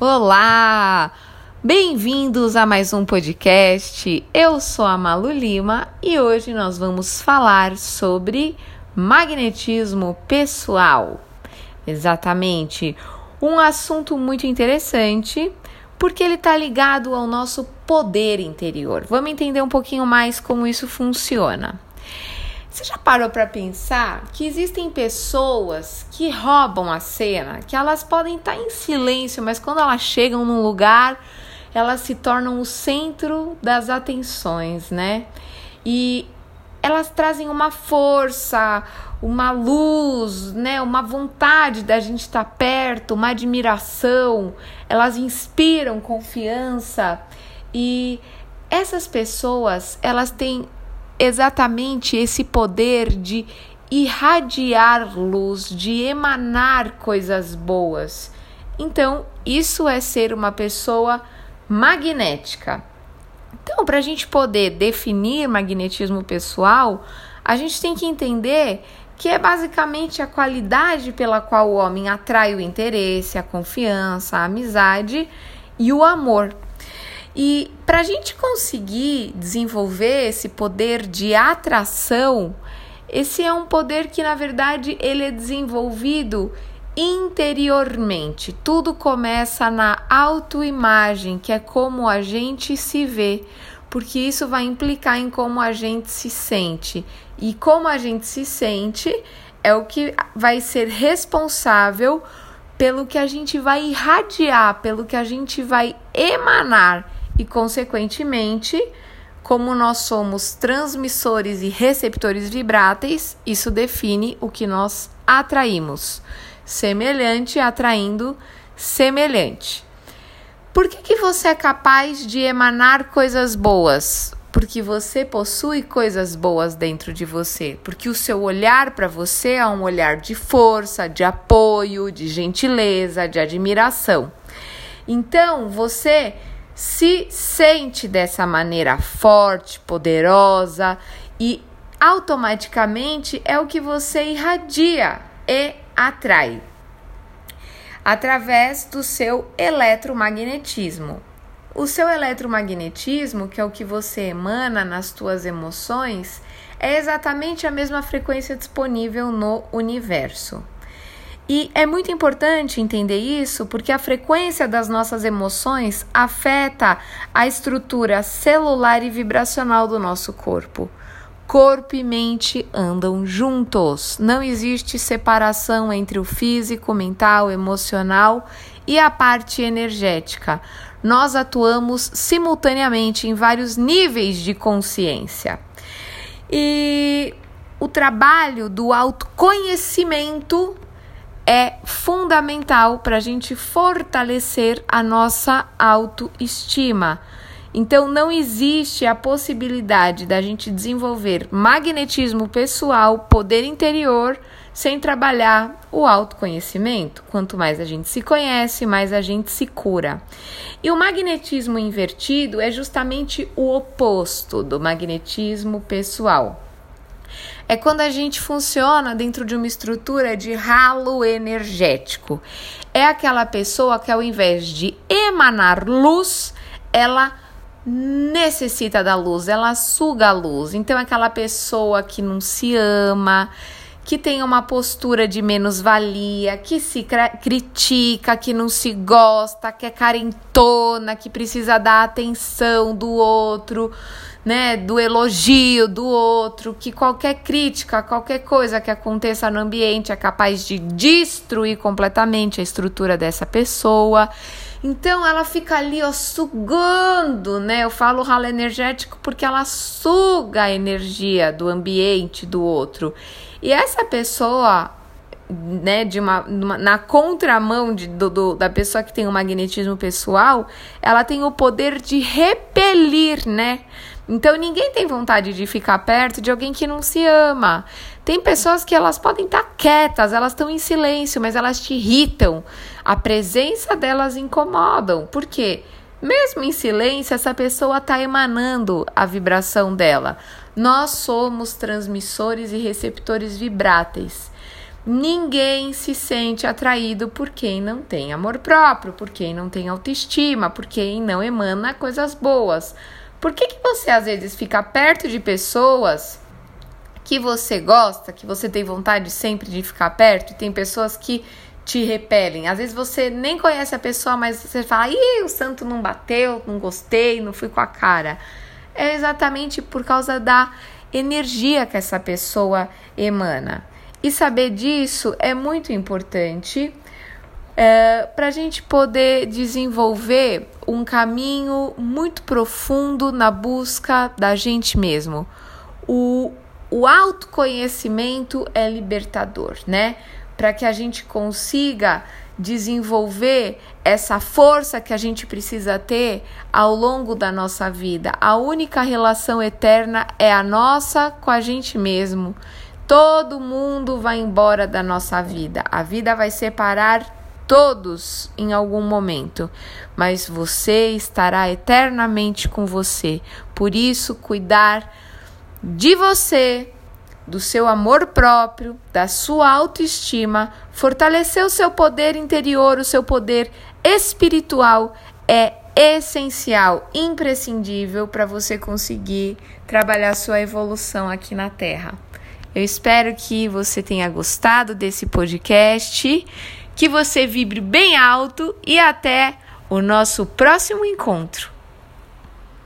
Olá! Bem-vindos a mais um podcast. Eu sou a Malu Lima e hoje nós vamos falar sobre magnetismo pessoal. Exatamente, um assunto muito interessante porque ele está ligado ao nosso poder interior. Vamos entender um pouquinho mais como isso funciona. Você já parou para pensar que existem pessoas que roubam a cena, que elas podem estar em silêncio, mas quando elas chegam num lugar, elas se tornam o centro das atenções, né? E elas trazem uma força, uma luz, né, uma vontade da gente estar perto, uma admiração. Elas inspiram confiança e essas pessoas, elas têm exatamente esse poder de irradiar luz, de emanar coisas boas. Então, isso é ser uma pessoa magnética. Então, para a gente poder definir magnetismo pessoal, a gente tem que entender que é basicamente a qualidade pela qual o homem atrai o interesse, a confiança, a amizade e o amor. E para a gente conseguir desenvolver esse poder de atração, esse é um poder que na verdade ele é desenvolvido interiormente. Tudo começa na autoimagem, que é como a gente se vê, porque isso vai implicar em como a gente se sente. E como a gente se sente é o que vai ser responsável pelo que a gente vai irradiar, pelo que a gente vai emanar e, consequentemente, como nós somos transmissores e receptores vibráteis, isso define o que nós atraímos. Semelhante atraindo semelhante. Por que, que você é capaz de emanar coisas boas? Porque você possui coisas boas dentro de você. Porque o seu olhar para você é um olhar de força, de apoio, de gentileza, de admiração. Então, você se sente dessa maneira forte, poderosa e automaticamente é o que você irradia e atrai através do seu eletromagnetismo. O seu eletromagnetismo, que é o que você emana nas suas emoções, é exatamente a mesma frequência disponível no universo. E é muito importante entender isso porque a frequência das nossas emoções afeta a estrutura celular e vibracional do nosso corpo. Corpo e mente andam juntos. Não existe separação entre o físico, mental, emocional e a parte energética. Nós atuamos simultaneamente em vários níveis de consciência. E o trabalho do autoconhecimento é fundamental para a gente fortalecer a nossa autoestima. Então, não existe a possibilidade da gente desenvolver magnetismo pessoal, poder interior, sem trabalhar o autoconhecimento. Quanto mais a gente se conhece, mais a gente se cura. E o magnetismo invertido é justamente o oposto do magnetismo pessoal é quando a gente funciona dentro de uma estrutura de ralo energético. É aquela pessoa que, ao invés de emanar luz, ela necessita da luz, ela suga a luz. Então, é aquela pessoa que não se ama, que tem uma postura de menos-valia, que se critica, que não se gosta, que é carentona, que precisa da atenção do outro né, do elogio do outro, que qualquer crítica, qualquer coisa que aconteça no ambiente é capaz de destruir completamente a estrutura dessa pessoa. Então ela fica ali, ó, sugando, né? Eu falo ralo energético porque ela suga a energia do ambiente do outro. E essa pessoa, né, de uma, uma na contramão de, do, do, da pessoa que tem o magnetismo pessoal, ela tem o poder de repelir, né? Então ninguém tem vontade de ficar perto de alguém que não se ama. Tem pessoas que elas podem estar quietas, elas estão em silêncio, mas elas te irritam. A presença delas incomodam. Por quê? Mesmo em silêncio, essa pessoa está emanando a vibração dela. Nós somos transmissores e receptores vibráteis. Ninguém se sente atraído por quem não tem amor próprio, por quem não tem autoestima, por quem não emana coisas boas. Por que, que você às vezes fica perto de pessoas que você gosta, que você tem vontade sempre de ficar perto, e tem pessoas que te repelem? Às vezes você nem conhece a pessoa, mas você fala, ih, o santo não bateu, não gostei, não fui com a cara. É exatamente por causa da energia que essa pessoa emana. E saber disso é muito importante é, para a gente poder desenvolver um caminho muito profundo na busca da gente mesmo. O, o autoconhecimento é libertador, né? Para que a gente consiga desenvolver essa força que a gente precisa ter ao longo da nossa vida. A única relação eterna é a nossa com a gente mesmo. Todo mundo vai embora da nossa vida. A vida vai separar todos em algum momento, mas você estará eternamente com você. Por isso, cuidar de você, do seu amor próprio, da sua autoestima, fortalecer o seu poder interior, o seu poder espiritual é essencial, imprescindível para você conseguir trabalhar sua evolução aqui na Terra. Eu espero que você tenha gostado desse podcast, que você vibre bem alto e até o nosso próximo encontro.